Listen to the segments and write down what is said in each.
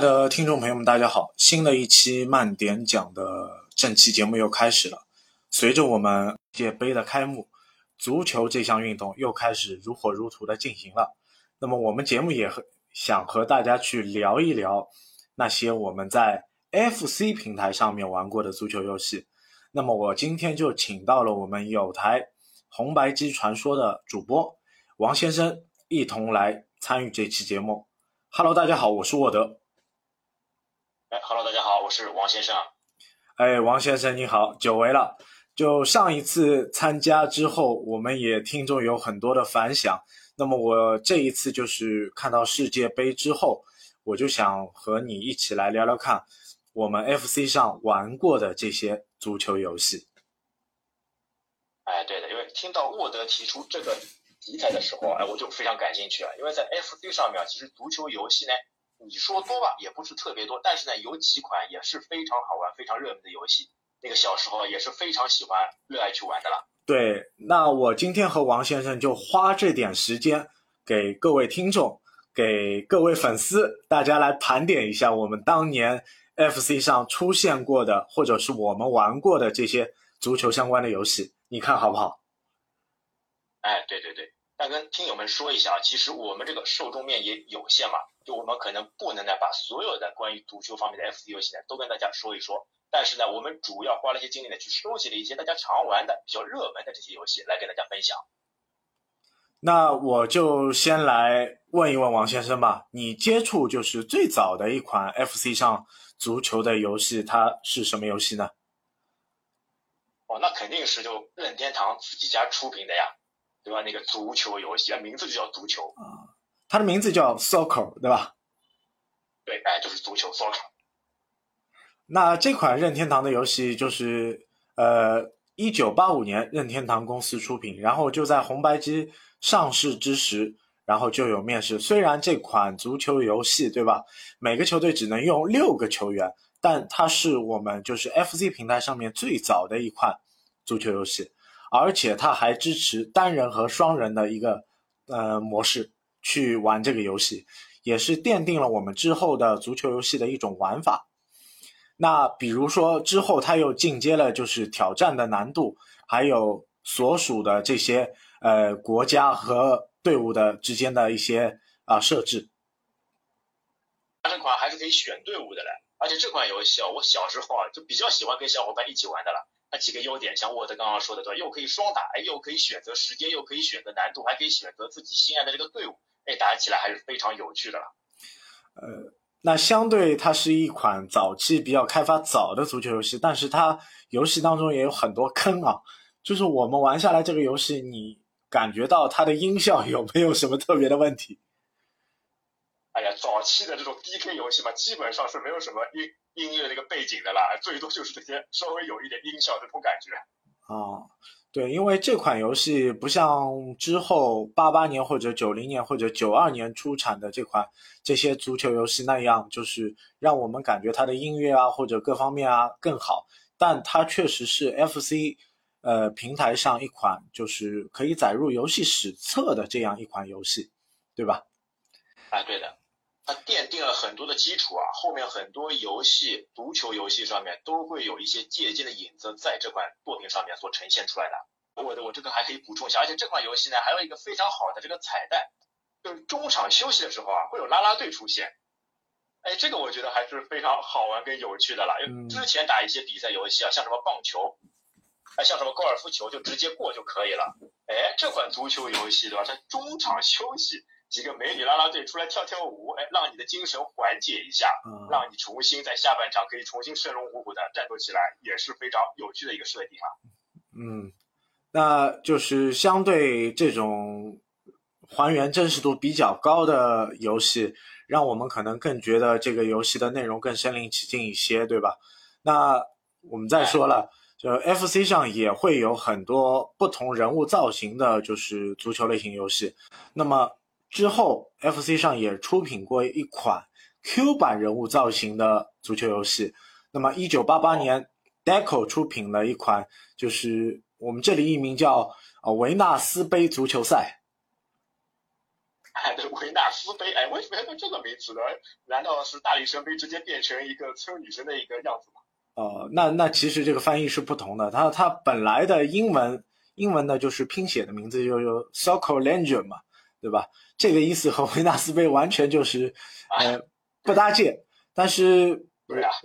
的听众朋友们，大家好！新的一期慢点讲的正期节目又开始了。随着我们世界杯的开幕，足球这项运动又开始如火如荼的进行了。那么我们节目也和想和大家去聊一聊那些我们在 FC 平台上面玩过的足球游戏。那么我今天就请到了我们有台红白机传说的主播王先生，一同来参与这期节目。Hello，大家好，我是沃德。哎，Hello，大家好，我是王先生。哎，王先生你好，久违了。就上一次参加之后，我们也听众有很多的反响。那么我这一次就是看到世界杯之后，我就想和你一起来聊聊看，我们 FC 上玩过的这些足球游戏。哎，对的，因为听到沃德提出这个题材的时候，哎，我就非常感兴趣了。因为在 FC 上面，其实足球游戏呢。你说多吧，也不是特别多，但是呢，有几款也是非常好玩、非常热门的游戏。那个小时候也是非常喜欢、热爱去玩的了。对，那我今天和王先生就花这点时间，给各位听众、给各位粉丝，大家来盘点一下我们当年 FC 上出现过的，或者是我们玩过的这些足球相关的游戏，你看好不好？哎，对对对。但跟听友们说一下啊，其实我们这个受众面也有限嘛，就我们可能不能呢把所有的关于足球方面的 FC 游戏呢都跟大家说一说。但是呢，我们主要花了一些精力呢去收集了一些大家常玩的、比较热门的这些游戏来跟大家分享。那我就先来问一问王先生吧，你接触就是最早的一款 FC 上足球的游戏，它是什么游戏呢？哦，那肯定是就任天堂自己家出品的呀。对吧？那个足球游戏啊，名字就叫足球啊，它的名字叫 Soccer，对吧？对，哎，就是足球 Soccer。那这款任天堂的游戏就是呃，一九八五年任天堂公司出品，然后就在红白机上市之时，然后就有面世。虽然这款足球游戏，对吧？每个球队只能用六个球员，但它是我们就是 FC 平台上面最早的一款足球游戏。而且它还支持单人和双人的一个呃模式去玩这个游戏，也是奠定了我们之后的足球游戏的一种玩法。那比如说之后它又进阶了，就是挑战的难度，还有所属的这些呃国家和队伍的之间的一些啊设置。这款还是可以选队伍的嘞，而且这款游戏啊，我小时候啊就比较喜欢跟小伙伴一起玩的了。那几个优点，像沃德刚刚说的，对吧，又可以双打，哎，又可以选择时间，又可以选择难度，还可以选择自己心爱的这个队伍，哎，打起来还是非常有趣的了。呃，那相对它是一款早期比较开发早的足球游戏，但是它游戏当中也有很多坑啊。就是我们玩下来这个游戏，你感觉到它的音效有没有什么特别的问题？哎呀，早期的这种 DK 游戏嘛，基本上是没有什么音音乐那个背景的啦，最多就是这些稍微有一点音效这种感觉。啊，对，因为这款游戏不像之后八八年或者九零年或者九二年出产的这款这些足球游戏那样，就是让我们感觉它的音乐啊或者各方面啊更好，但它确实是 FC 呃平台上一款就是可以载入游戏史册的这样一款游戏，对吧？啊，对的。它奠定了很多的基础啊，后面很多游戏，足球游戏上面都会有一些借鉴的影子，在这款作品上面所呈现出来的。我的我这个还可以补充一下，而且这款游戏呢，还有一个非常好的这个彩蛋，就是中场休息的时候啊，会有啦啦队出现。哎，这个我觉得还是非常好玩跟有趣的啦。因为之前打一些比赛游戏啊，像什么棒球，哎，像什么高尔夫球，就直接过就可以了。哎，这款足球游戏对吧？它中场休息。几个美女啦啦队出来跳跳舞，哎，让你的精神缓解一下，让你重新在下半场可以重新生龙活虎的战斗起来，也是非常有趣的一个设定啊。嗯，那就是相对这种还原真实度比较高的游戏，让我们可能更觉得这个游戏的内容更身临其境一些，对吧？那我们再说了，就 FC 上也会有很多不同人物造型的，就是足球类型游戏，那么。之后，FC 上也出品过一款 Q 版人物造型的足球游戏。那么，一九八八年，Deco 出品了一款，就是我们这里译名叫“呃维纳斯杯足球赛”。哎，对，维纳斯杯，哎，为什么要用这个名字呢？难道是大力神杯直接变成一个村女神的一个样子吗？哦，那那其实这个翻译是不同的，它它本来的英文英文呢就是拼写的名字就有 s o c o l e g e n 嘛，对吧？这个意思和维纳斯杯完全就是呃不搭界，但是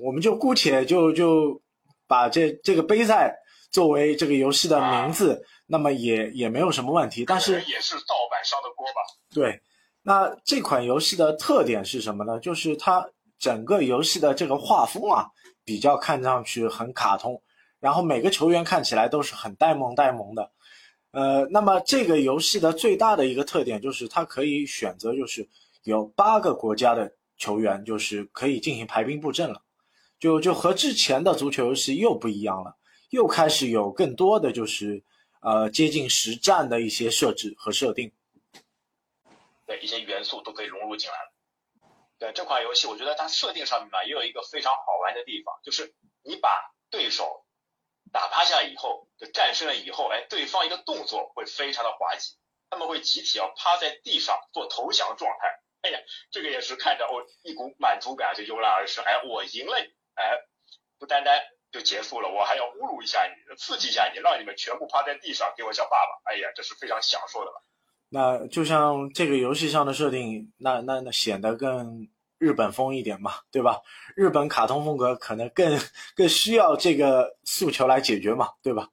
我们就姑且就就把这这个杯赛作为这个游戏的名字，那么也也没有什么问题。但是也是盗版商的锅吧？对，那这款游戏的特点是什么呢？就是它整个游戏的这个画风啊，比较看上去很卡通，然后每个球员看起来都是很呆萌呆萌的。呃，那么这个游戏的最大的一个特点就是它可以选择，就是有八个国家的球员，就是可以进行排兵布阵了，就就和之前的足球游戏又不一样了，又开始有更多的就是呃接近实战的一些设置和设定。对一些元素都可以融入进来了。对这款游戏，我觉得它设定上面嘛，也有一个非常好玩的地方，就是你把对手打趴下以后，就战胜了以后，哎，对方一个动作会非常的滑稽，他们会集体要趴在地上做投降状态。哎呀，这个也是看着我一股满足感就油然而生。哎，我赢了，哎，不单单就结束了，我还要侮辱一下你，刺激一下你，让你们全部趴在地上给我叫爸爸。哎呀，这是非常享受的了。那就像这个游戏上的设定，那那那显得更日本风一点嘛，对吧？日本卡通风格可能更更需要这个诉求来解决嘛，对吧？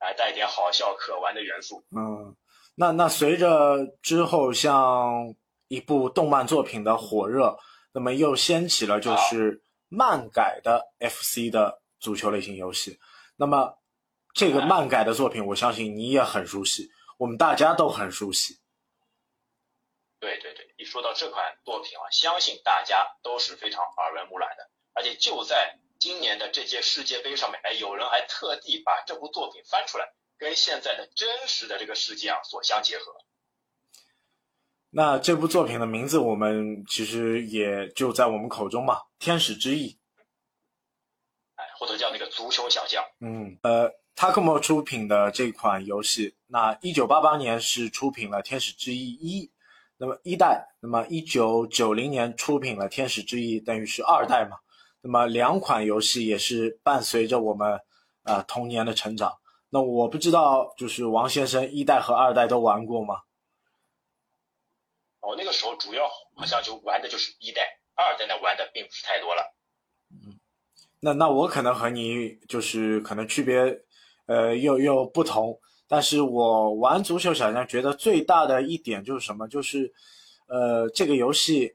来带点好笑可玩的元素。嗯，那那随着之后像一部动漫作品的火热，那么又掀起了就是漫改的 FC 的足球类型游戏。那么这个漫改的作品，我相信你也很熟悉。我们大家都很熟悉。对对对，一说到这款作品啊，相信大家都是非常耳闻目染的。而且就在今年的这届世界杯上面，哎，有人还特地把这部作品翻出来，跟现在的真实的这个世界啊所相结合。那这部作品的名字，我们其实也就在我们口中嘛，《天使之翼》。哎，或者叫那个足球小将。嗯，呃。Tacmo 出品的这款游戏，那一九八八年是出品了《天使之翼一》，那么一代，那么一九九零年出品了《天使之翼》，等于是二代嘛。那么两款游戏也是伴随着我们呃童年的成长。那我不知道，就是王先生一代和二代都玩过吗？哦，那个时候主要好像就玩的就是一代，二代呢玩的并不是太多了。嗯，那那我可能和你就是可能区别。呃，又又不同，但是我玩足球小将觉得最大的一点就是什么？就是，呃，这个游戏，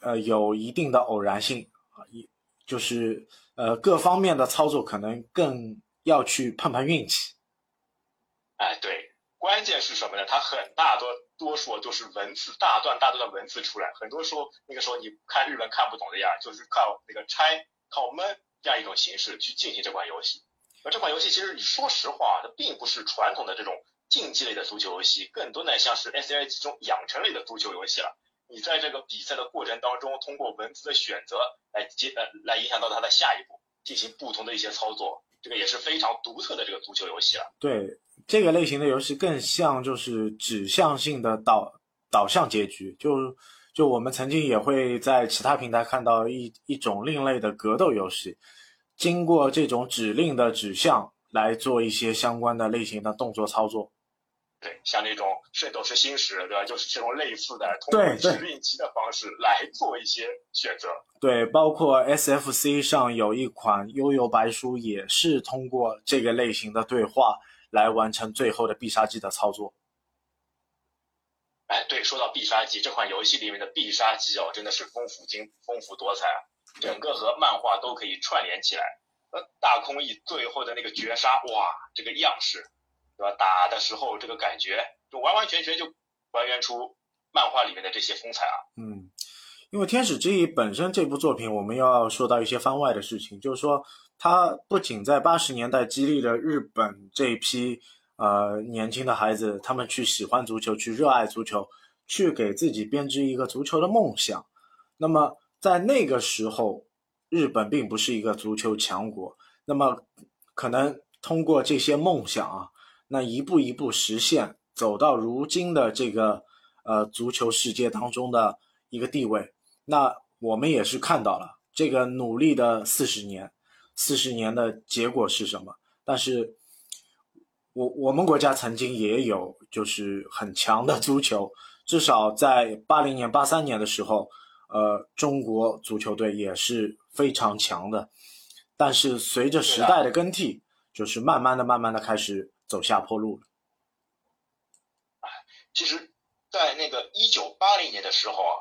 呃，有一定的偶然性就是呃各方面的操作可能更要去碰碰运气。哎，对，关键是什么呢？它很大多多数都是文字，大段大段的文字出来，很多时候那个时候你看日文看不懂的呀，就是靠那个拆、靠闷这样一种形式去进行这款游戏。而这款游戏其实，你说实话，它并不是传统的这种竞技类的足球游戏，更多呢像是 S A 这种养成类的足球游戏了。你在这个比赛的过程当中，通过文字的选择来接呃来影响到他的下一步，进行不同的一些操作，这个也是非常独特的这个足球游戏了。对这个类型的游戏，更像就是指向性的导导向结局。就就我们曾经也会在其他平台看到一一种另类的格斗游戏。经过这种指令的指向来做一些相关的类型的动作操作，对，像那种《圣斗士星矢》，对吧？就是这种类似的，通过指令集的方式来做一些选择。对，包括 SFC 上有一款《悠悠白书》，也是通过这个类型的对话来完成最后的必杀技的操作。哎，对，说到必杀技，这款游戏里面的必杀技哦，真的是丰富精、丰富多彩啊。整个和漫画都可以串联起来，呃，大空翼最后的那个绝杀，哇，这个样式，对吧？打的时候这个感觉，就完完全全就还原出漫画里面的这些风采啊。嗯，因为《天使之翼》本身这部作品，我们要说到一些番外的事情，就是说它不仅在八十年代激励了日本这一批呃年轻的孩子，他们去喜欢足球，去热爱足球，去给自己编织一个足球的梦想，那么。在那个时候，日本并不是一个足球强国。那么，可能通过这些梦想啊，那一步一步实现，走到如今的这个呃足球世界当中的一个地位。那我们也是看到了这个努力的四十年，四十年的结果是什么？但是，我我们国家曾经也有就是很强的足球，至少在八零年、八三年的时候，呃，中国足球队也是非常强的。但是随着时代的更替，就是慢慢的、慢慢的开始走下坡路了。其实，在那个一九八零年的时候啊，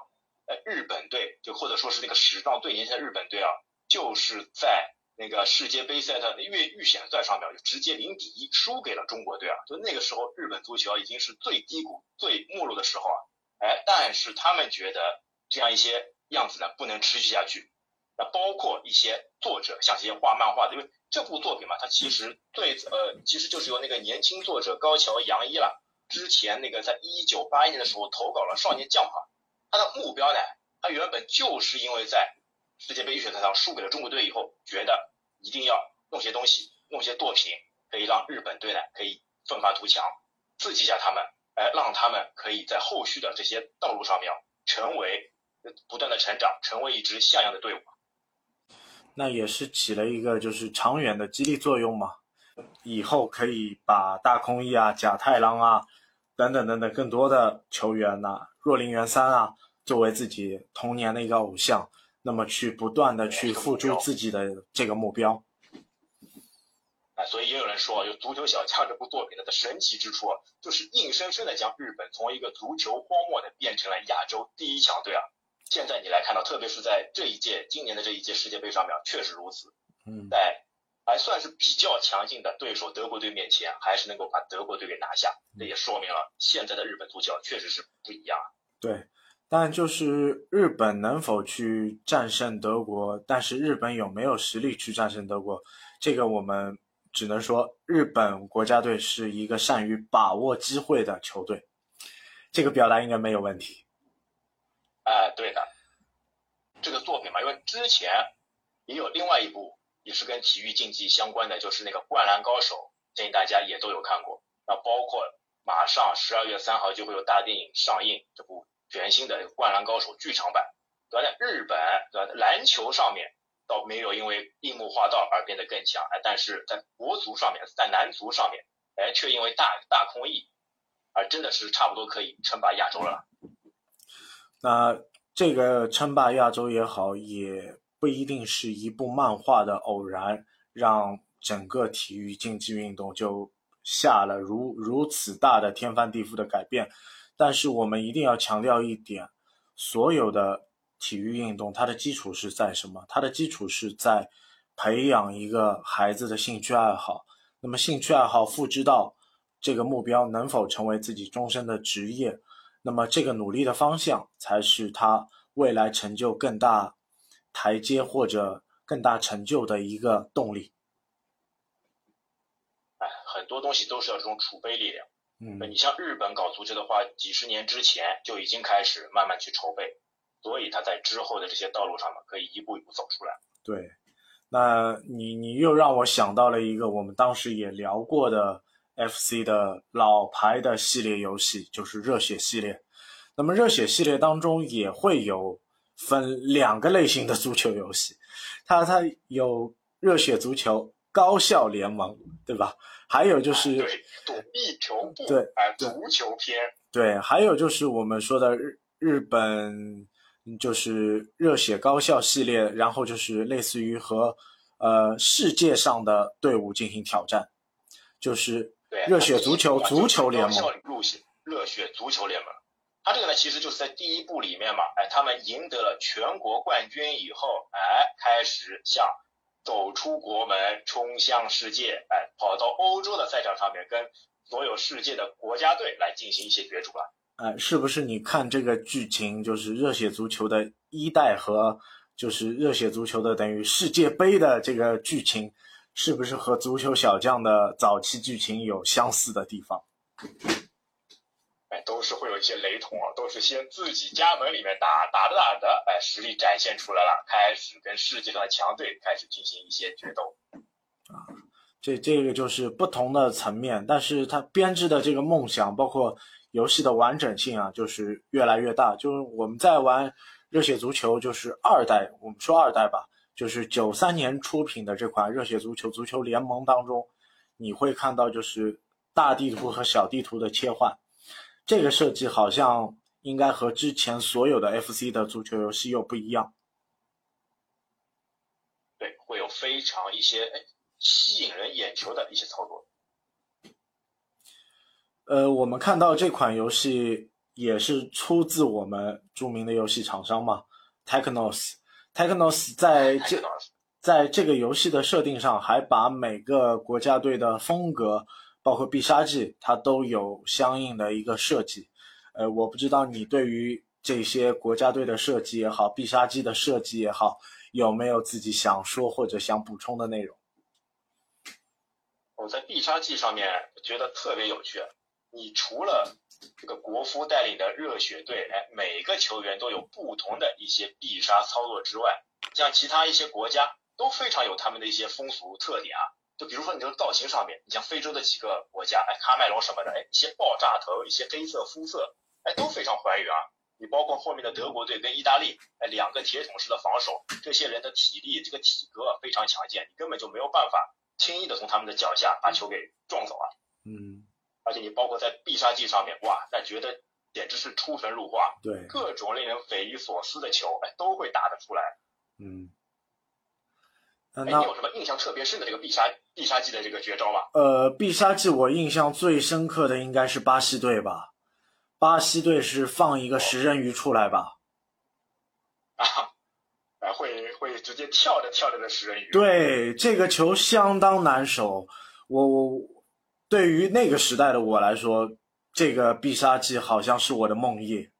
呃，日本队就或者说是那个史上最年轻的日本队啊，就是在那个世界杯赛的预预选赛上面就直接零比一输给了中国队啊。就那个时候，日本足球已经是最低谷、最没落的时候啊。哎，但是他们觉得这样一些样子呢不能持续下去。那包括一些作者，像一些画漫画的，因为这部作品嘛，它其实最呃，其实就是由那个年轻作者高桥洋一了。之前那个在一九八一年的时候投稿了《少年将嘛，他的目标呢，他原本就是因为在世界杯预选赛上输给了中国队以后，觉得一定要弄些东西，弄些作品，可以让日本队呢可以奋发图强，刺激一下他们，哎，让他们可以在后续的这些道路上面成为不断的成长，成为一支像样的队伍。那也是起了一个就是长远的激励作用嘛。以后可以把大空翼啊、甲太郎啊等等等等更多的球员呐，若林元三啊，作为自己童年的一个偶像，那么去不断的去付出自己的这个目标。哎，所以也有人说，就《足球小将》这部作品的神奇之处，就是硬生生的将日本从一个足球荒漠的变成了亚洲第一强队啊！现在你来看到，特别是在这一届今年的这一届世界杯上面，确实如此。嗯，在。还算是比较强劲的对手，德国队面前还是能够把德国队给拿下，这也说明了现在的日本足球确实是不一样。对，但就是日本能否去战胜德国，但是日本有没有实力去战胜德国，这个我们只能说日本国家队是一个善于把握机会的球队，这个表达应该没有问题。哎，对的，这个作品嘛，因为之前也有另外一部。也是跟体育竞技相关的，就是那个《灌篮高手》，建议大家也都有看过。那包括马上十二月三号就会有大电影上映，这部全新的《灌篮高手》剧场版。对吧？日本，对吧？篮球上面倒没有因为樱木花道而变得更强，哎，但是在国足上面，在男足上面，哎，却因为大大空翼，而真的是差不多可以称霸亚洲了。那这个称霸亚洲也好，也。不一定是一部漫画的偶然，让整个体育竞技运动就下了如如此大的天翻地覆的改变。但是我们一定要强调一点，所有的体育运动，它的基础是在什么？它的基础是在培养一个孩子的兴趣爱好。那么兴趣爱好复制到这个目标，能否成为自己终身的职业？那么这个努力的方向，才是他未来成就更大。台阶或者更大成就的一个动力。哎，很多东西都是要这种储备力量。嗯，你像日本搞足球的话，几十年之前就已经开始慢慢去筹备，所以他在之后的这些道路上呢可以一步一步走出来。对，那你你又让我想到了一个我们当时也聊过的 FC 的老牌的系列游戏，就是热血系列。那么热血系列当中也会有。分两个类型的足球游戏，它它有热血足球、高校联盟，对吧？还有就是躲避球部，对，哎，足球篇，对，还有就是我们说的日日本，就是热血高校系列，然后就是类似于和呃世界上的队伍进行挑战，就是热血足球足球联盟路线，热血足球联盟。他这个呢，其实就是在第一部里面嘛，哎，他们赢得了全国冠军以后，哎，开始向走出国门，冲向世界，哎，跑到欧洲的赛场上面，跟所有世界的国家队来进行一些角逐了。哎，是不是？你看这个剧情，就是热血足球的一代和就是热血足球的等于世界杯的这个剧情，是不是和足球小将的早期剧情有相似的地方？哎都是会有一些雷同啊，都是先自己家门里面打，打着打着，哎，实力展现出来了，开始跟世界上的强队开始进行一些决斗。啊，这这个就是不同的层面，但是他编织的这个梦想，包括游戏的完整性啊，就是越来越大。就是我们在玩热血足球，就是二代，我们说二代吧，就是九三年出品的这款热血足球足球联盟当中，你会看到就是大地图和小地图的切换，这个设计好像应该和之前所有的 FC 的足球游戏又不一样。对，会有非常一些哎吸引人眼球的一些操作。呃，我们看到这款游戏也是出自我们著名的游戏厂商嘛，Technos。Technos 在这在这个游戏的设定上，还把每个国家队的风格，包括必杀技，它都有相应的一个设计。呃，我不知道你对于这些国家队的设计也好，必杀技的设计也好，有没有自己想说或者想补充的内容？我在必杀技上面觉得特别有趣。你除了这个国夫带领的热血队，哎，每个球员都有不同的一些必杀操作之外，像其他一些国家都非常有他们的一些风俗特点啊。就比如说你这个造型上面，你像非洲的几个国家，哎，喀麦隆什么的，哎，一些爆炸头，一些黑色肤色，哎，都非常还原啊。你包括后面的德国队跟意大利，哎，两个铁桶式的防守，这些人的体力这个体格非常强健，你根本就没有办法轻易的从他们的脚下把球给撞走啊。嗯。而且你包括在必杀技上面，哇，那觉得简直是出神入化，对，各种令人匪夷所思的球，哎，都会打得出来。嗯，哎，你有什么印象特别深的这个必杀必杀技的这个绝招吗？呃，必杀技我印象最深刻的应该是巴西队吧，巴西队是放一个食人鱼出来吧？啊，哎，会会直接跳着跳着的食人鱼。对，这个球相当难守，我我。对于那个时代的我来说，这个必杀技好像是我的梦魇。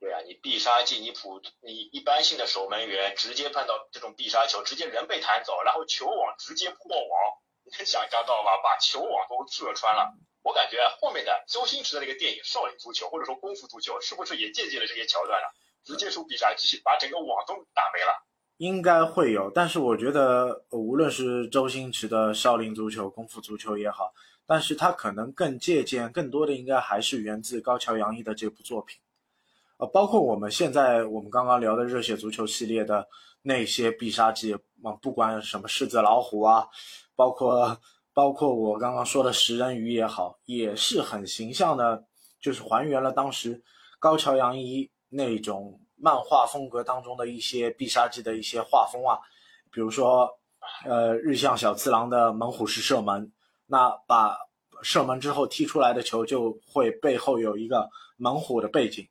对啊，你必杀技，你普你一般性的守门员直接碰到这种必杀球，直接人被弹走，然后球网直接破网，你能想象到吧？把球网都射穿了。我感觉后面的周星驰的那个电影《少林足球》或者说功夫足球，是不是也借鉴了这些桥段呢？直接出必杀技，把整个网都打没了。应该会有，但是我觉得，无论是周星驰的少林足球、功夫足球也好，但是他可能更借鉴更多的，应该还是源自高桥阳一的这部作品。呃，包括我们现在我们刚刚聊的热血足球系列的那些必杀技，啊，不管什么狮子老虎啊，包括包括我刚刚说的食人鱼也好，也是很形象的，就是还原了当时高桥阳一那种。漫画风格当中的一些必杀技的一些画风啊，比如说，呃，日向小次郎的猛虎式射门，那把射门之后踢出来的球就会背后有一个猛虎的背景。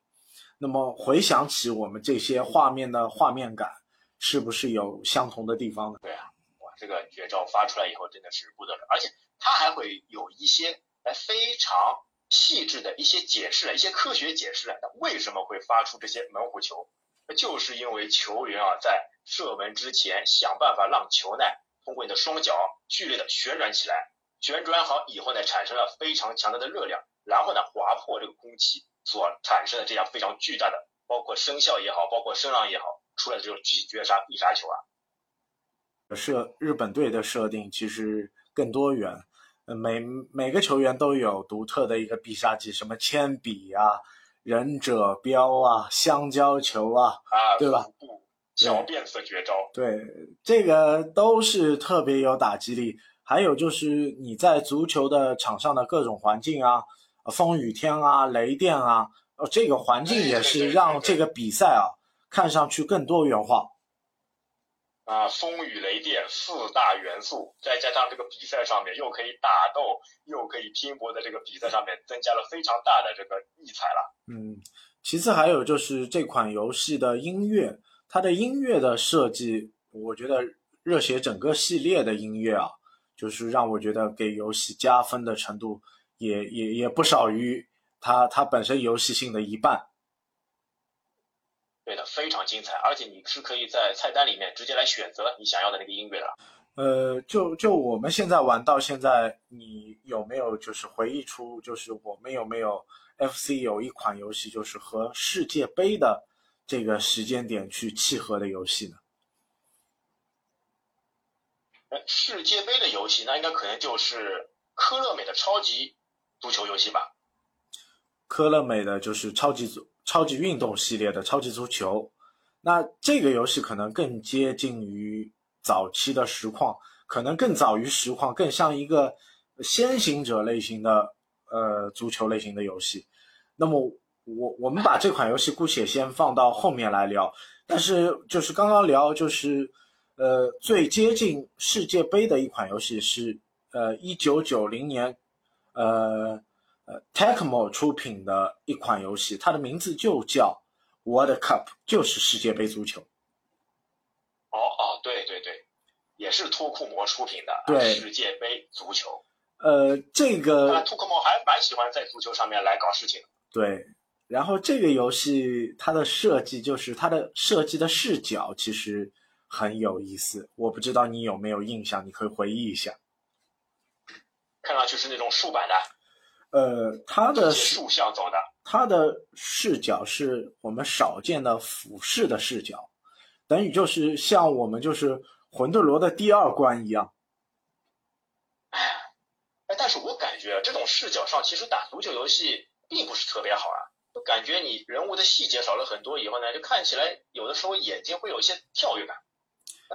那么回想起我们这些画面的画面感，是不是有相同的地方呢？对啊，哇，这个绝招发出来以后真的是不得了，而且它还会有一些非常。细致的一些解释了，一些科学解释，了，那为什么会发出这些猛虎球？就是因为球员啊在射门之前想办法让球呢通过你的双脚剧烈的旋转起来，旋转好以后呢产生了非常强大的热量，然后呢划破这个空气所产生的这样非常巨大的，包括声效也好，包括声浪也好，出来的这种绝绝杀必杀球啊。设日本队的设定其实更多元。每每个球员都有独特的一个必杀技，什么铅笔啊、忍者镖啊、香蕉球啊，啊，对吧？小辫子绝招，对，这个都是特别有打击力。还有就是你在足球的场上的各种环境啊，风雨天啊、雷电啊，呃，这个环境也是让这个比赛啊看上去更多元化。啊，风雨雷电四大元素，再加上这个比赛上面又可以打斗，又可以拼搏的这个比赛上面，增加了非常大的这个异彩了。嗯，其次还有就是这款游戏的音乐，它的音乐的设计，我觉得热血整个系列的音乐啊，就是让我觉得给游戏加分的程度也也也不少于它它本身游戏性的一半。对的，非常精彩，而且你是可以在菜单里面直接来选择你想要的那个音乐的。呃，就就我们现在玩到现在，你有没有就是回忆出，就是我们有没有 FC 有一款游戏，就是和世界杯的这个时间点去契合的游戏呢？世界杯的游戏，那应该可能就是科乐美的超级足球游戏吧。科乐美的就是超级足超级运动系列的超级足球。那这个游戏可能更接近于早期的实况，可能更早于实况，更像一个先行者类型的呃足球类型的游戏。那么我我们把这款游戏姑且先放到后面来聊，但是就是刚刚聊就是呃最接近世界杯的一款游戏是呃一九九零年呃呃 Tecmo 出品的一款游戏，它的名字就叫。World Cup 就是世界杯足球。哦哦，对对对，也是托库摩出品的对世界杯足球。呃，这那个托库摩还蛮喜欢在足球上面来搞事情。对，然后这个游戏它的设计就是它的设计的视角其实很有意思，我不知道你有没有印象，你可以回忆一下。看上去是那种竖版的，呃，他的竖向走的。他的视角是我们少见的俯视的视角，等于就是像我们就是魂斗罗的第二关一样。哎，但是我感觉这种视角上，其实打足球游戏并不是特别好啊。就感觉你人物的细节少了很多以后呢，就看起来有的时候眼睛会有一些跳跃感，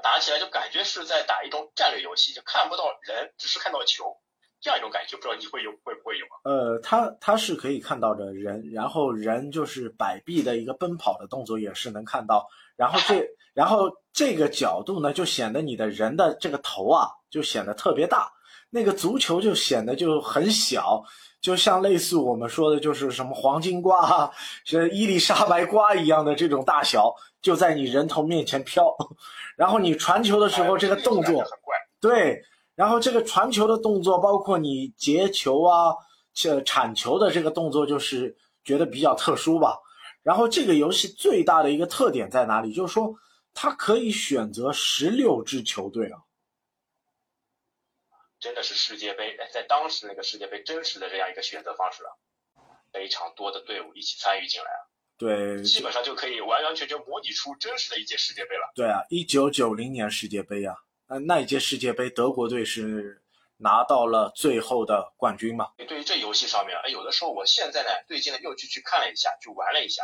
打起来就感觉是在打一种战略游戏，就看不到人，只是看到球，这样一种感觉，不知道你会有会不会有啊？呃，它它是可以看到的人，然后人就是摆臂的一个奔跑的动作也是能看到，然后这 然后这个角度呢，就显得你的人的这个头啊，就显得特别大，那个足球就显得就很小，就像类似我们说的就是什么黄金瓜啊，是伊丽莎白瓜一样的这种大小，就在你人头面前飘，然后你传球的时候这个动作哎很怪。对，然后这个传球的动作，包括你截球啊、这铲球的这个动作，就是觉得比较特殊吧。然后这个游戏最大的一个特点在哪里？就是说它可以选择十六支球队啊。真的是世界杯，哎在当时那个世界杯真实的这样一个选择方式啊，非常多的队伍一起参与进来啊，对，基本上就可以完完全全模拟出真实的一届世界杯了。对啊，一九九零年世界杯啊，那那一届世界杯德国队是拿到了最后的冠军嘛？对于这游戏上面，哎，有的时候我现在呢，最近呢又去去看了一下，去玩了一下，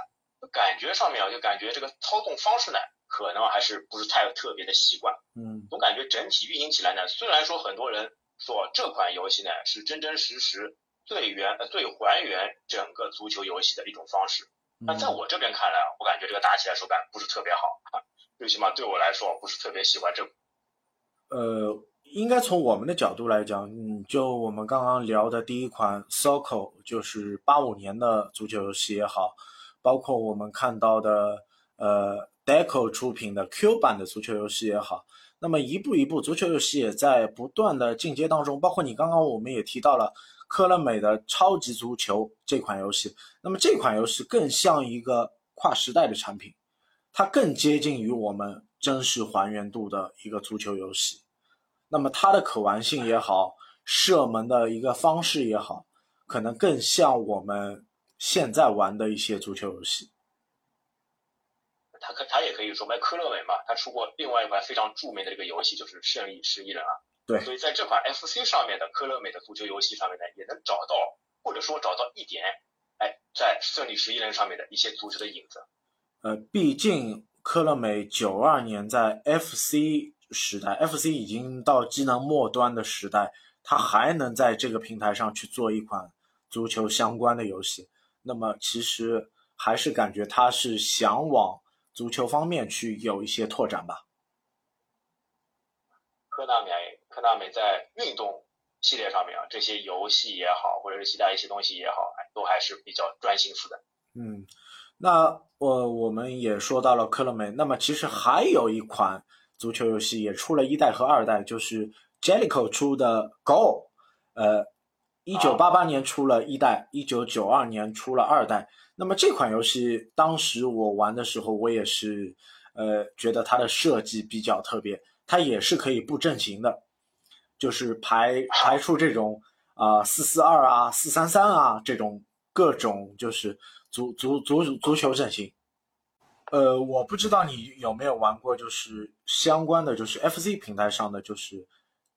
感觉上面啊，就感觉这个操纵方式呢，可能还是不是太特别的习惯。嗯，总感觉整体运行起来呢，虽然说很多人说这款游戏呢是真真实实最原呃最还原整个足球游戏的一种方式，那在我这边看来啊，我感觉这个打起来手感不是特别好，最起码对我来说不是特别喜欢这呃，应该从我们的角度来讲，嗯，就我们刚刚聊的第一款 Soccer，就是八五年的足球游戏也好，包括我们看到的呃 Deco 出品的 Q 版的足球游戏也好，那么一步一步，足球游戏也在不断的进阶当中。包括你刚刚我们也提到了科乐美的超级足球这款游戏，那么这款游戏更像一个跨时代的产品，它更接近于我们真实还原度的一个足球游戏。那么它的可玩性也好，射门的一个方式也好，可能更像我们现在玩的一些足球游戏。他可他也可以说，卖科乐美嘛，他出过另外一款非常著名的这个游戏，就是《胜利十一人》啊。对所以在这款 FC 上面的科乐美的足球游戏上面呢，也能找到或者说找到一点，哎，在《胜利十一人》上面的一些足球的影子。呃，毕竟科乐美九二年在 FC 时代，FC 已经到机能末端的时代，它还能在这个平台上去做一款足球相关的游戏，那么其实还是感觉它是想往足球方面去有一些拓展吧。科纳美科纳美在运动系列上面啊，这些游戏也好，或者是其他一些东西也好，哎，都还是比较专心思的。嗯，那我我们也说到了科乐美，那么其实还有一款足球游戏也出了一代和二代，就是 Jellico 出的 Go，呃，一九八八年出了一代，一九九二年出了二代。那么这款游戏当时我玩的时候，我也是呃觉得它的设计比较特别，它也是可以布阵型的，就是排 排出这种啊四四二啊四三三啊这种各种就是足足足足球阵型。呃，我不知道你有没有玩过，就是相关的，就是 FC 平台上的，就是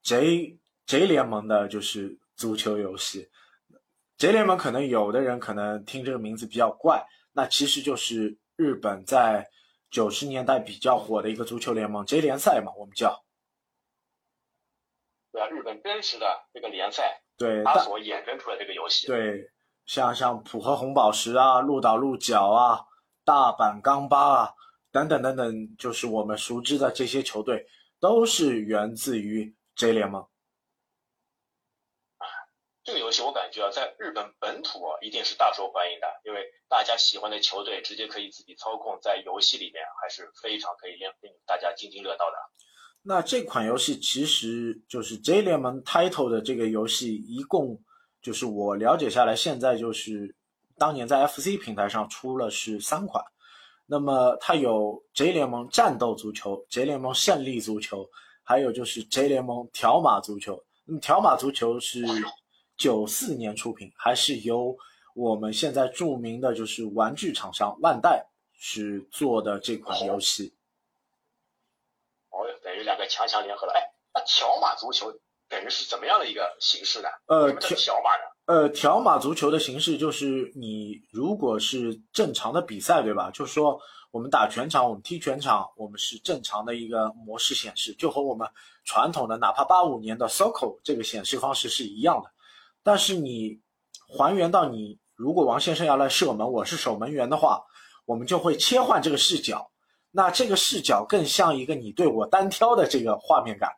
J J 联盟的，就是足球游戏。J 联盟可能有的人可能听这个名字比较怪，那其实就是日本在九十年代比较火的一个足球联盟 J 联赛嘛，我们叫。对啊，日本真实的这个联赛，对，它所衍生出来这个游戏。对，像像浦和红宝石啊、鹿岛鹿角啊、大阪钢巴啊等等等等，就是我们熟知的这些球队，都是源自于 J 联盟。这个游戏我感觉啊，在日本本土啊，一定是大受欢迎的，因为大家喜欢的球队直接可以自己操控，在游戏里面还是非常可以令令大家津津乐道的。那这款游戏其实就是 J 联盟 Title 的这个游戏，一共就是我了解下来，现在就是当年在 FC 平台上出了是三款。那么它有 J 联盟战斗足球、J 联盟胜利足球，还有就是 J 联盟条码足球。那么条码足球是。九四年出品，还是由我们现在著名的就是玩具厂商万代是做的这款游戏。哦，等于两个强强联合了。哎，那条码足球等于是怎么样的一个形式呢？呃，条码呢？呃，条码足球的形式就是你如果是正常的比赛，对吧？就是说我们打全场，我们踢全场，我们是正常的一个模式显示，就和我们传统的哪怕八五年的 Soccer 这个显示方式是一样的。但是你还原到你，如果王先生要来射门，我是守门员的话，我们就会切换这个视角。那这个视角更像一个你对我单挑的这个画面感。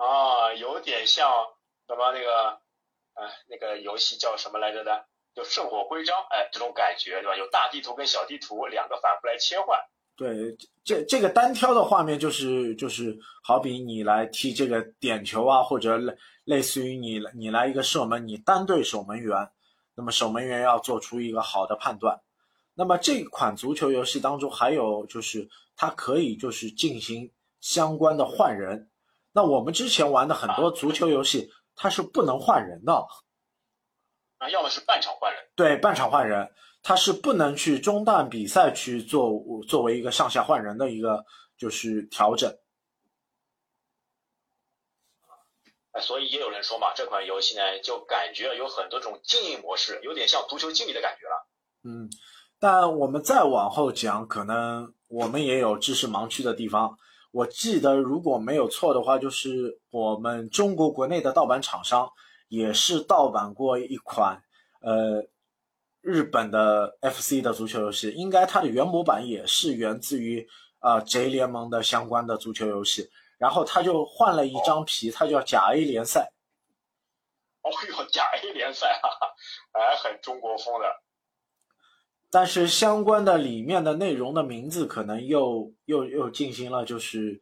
啊，有点像什么那个，哎，那个游戏叫什么来着的？就圣火徽章，哎，这种感觉对吧？有大地图跟小地图两个反复来切换。对，这这个单挑的画面就是就是好比你来踢这个点球啊，或者类类似于你你来一个射门，你单对守门员，那么守门员要做出一个好的判断。那么这款足球游戏当中还有就是它可以就是进行相关的换人。那我们之前玩的很多足球游戏，它是不能换人的。啊，要么是半场换人。对，半场换人。它是不能去中断比赛去做作为一个上下换人的一个就是调整，哎，所以也有人说嘛，这款游戏呢就感觉有很多种经营模式，有点像足球经理的感觉了。嗯，但我们再往后讲，可能我们也有知识盲区的地方。我记得如果没有错的话，就是我们中国国内的盗版厂商也是盗版过一款，呃。日本的 FC 的足球游戏，应该它的原模板也是源自于啊 J 联盟的相关的足球游戏，然后他就换了一张皮，它叫甲 A 联赛。哦哟，甲 A 联赛，哈哈，哎，很中国风的。但是相关的里面的内容的名字可能又又又进行了，就是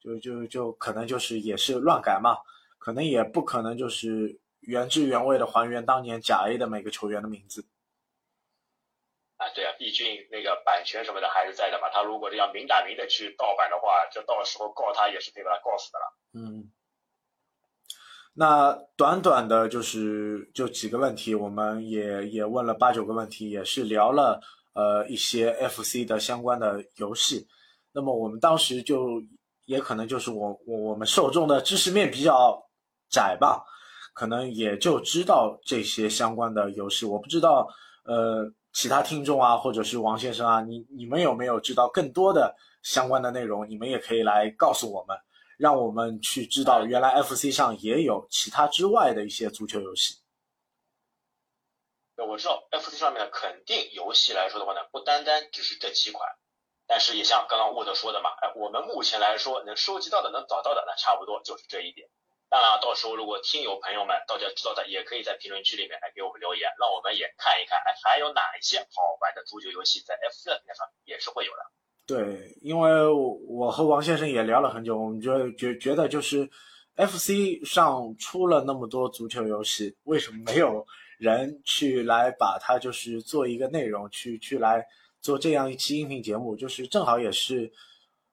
就就就可能就是也是乱改嘛，可能也不可能就是原汁原味的还原当年甲 A 的每个球员的名字。啊，对啊，毕竟那个版权什么的还是在的嘛。他如果这样明打明的去盗版的话，这到时候告他也是可以把他告死的了。嗯，那短短的就是就几个问题，我们也也问了八九个问题，也是聊了呃一些 FC 的相关的游戏。那么我们当时就也可能就是我我我们受众的知识面比较窄吧，可能也就知道这些相关的游戏。我不知道呃。其他听众啊，或者是王先生啊，你你们有没有知道更多的相关的内容？你们也可以来告诉我们，让我们去知道原来 FC 上也有其他之外的一些足球游戏。那我知道 FC 上面肯定游戏来说的话呢，不单单只是这几款，但是也像刚刚沃德说的嘛，哎，我们目前来说能收集到的、能找到的，那差不多就是这一点。当然，到时候如果听友朋友们大家知道的，也可以在评论区里面来给我们留言，让我们也看一看，哎，还有哪一些好玩的足球游戏在 FC 的平台上也是会有的。对，因为我和王先生也聊了很久，我们觉得觉觉得就是 F C 上出了那么多足球游戏，为什么没有人去来把它就是做一个内容，去去来做这样一期音频节目？就是正好也是，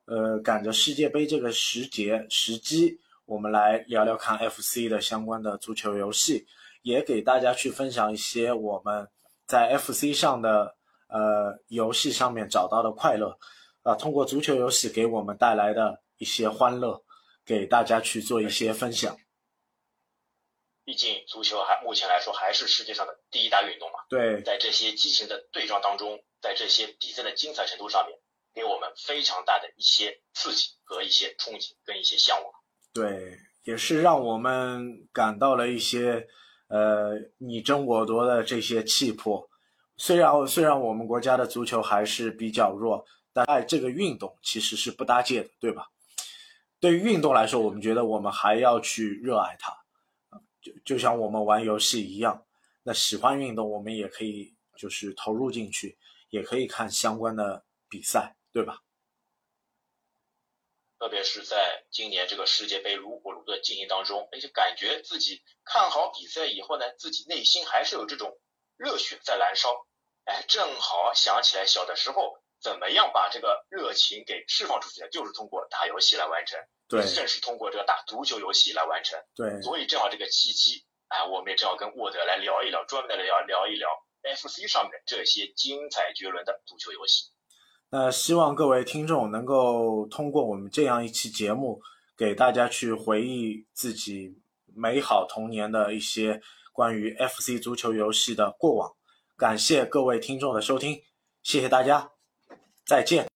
呃，赶着世界杯这个时节时机。我们来聊聊看 FC 的相关的足球游戏，也给大家去分享一些我们在 FC 上的呃游戏上面找到的快乐，啊，通过足球游戏给我们带来的一些欢乐，给大家去做一些分享。毕竟足球还目前来说还是世界上的第一大运动嘛。对，在这些激情的对撞当中，在这些比赛的精彩程度上面，给我们非常大的一些刺激和一些憧憬跟一些向往。对，也是让我们感到了一些呃你争我夺的这些气魄。虽然虽然我们国家的足球还是比较弱，但爱这个运动其实是不搭界的，对吧？对于运动来说，我们觉得我们还要去热爱它，就就像我们玩游戏一样。那喜欢运动，我们也可以就是投入进去，也可以看相关的比赛，对吧？特别是在今年这个世界杯如火如荼的进行当中，而且感觉自己看好比赛以后呢，自己内心还是有这种热血在燃烧。哎，正好想起来小的时候怎么样把这个热情给释放出去的，就是通过打游戏来完成。对，正是通过这个打足球游戏来完成。对，所以正好这个契机，哎，我们也正好跟沃德来聊一聊，专门的聊聊一聊 FC 上面这些精彩绝伦的足球游戏。那希望各位听众能够通过我们这样一期节目，给大家去回忆自己美好童年的一些关于 FC 足球游戏的过往。感谢各位听众的收听，谢谢大家，再见。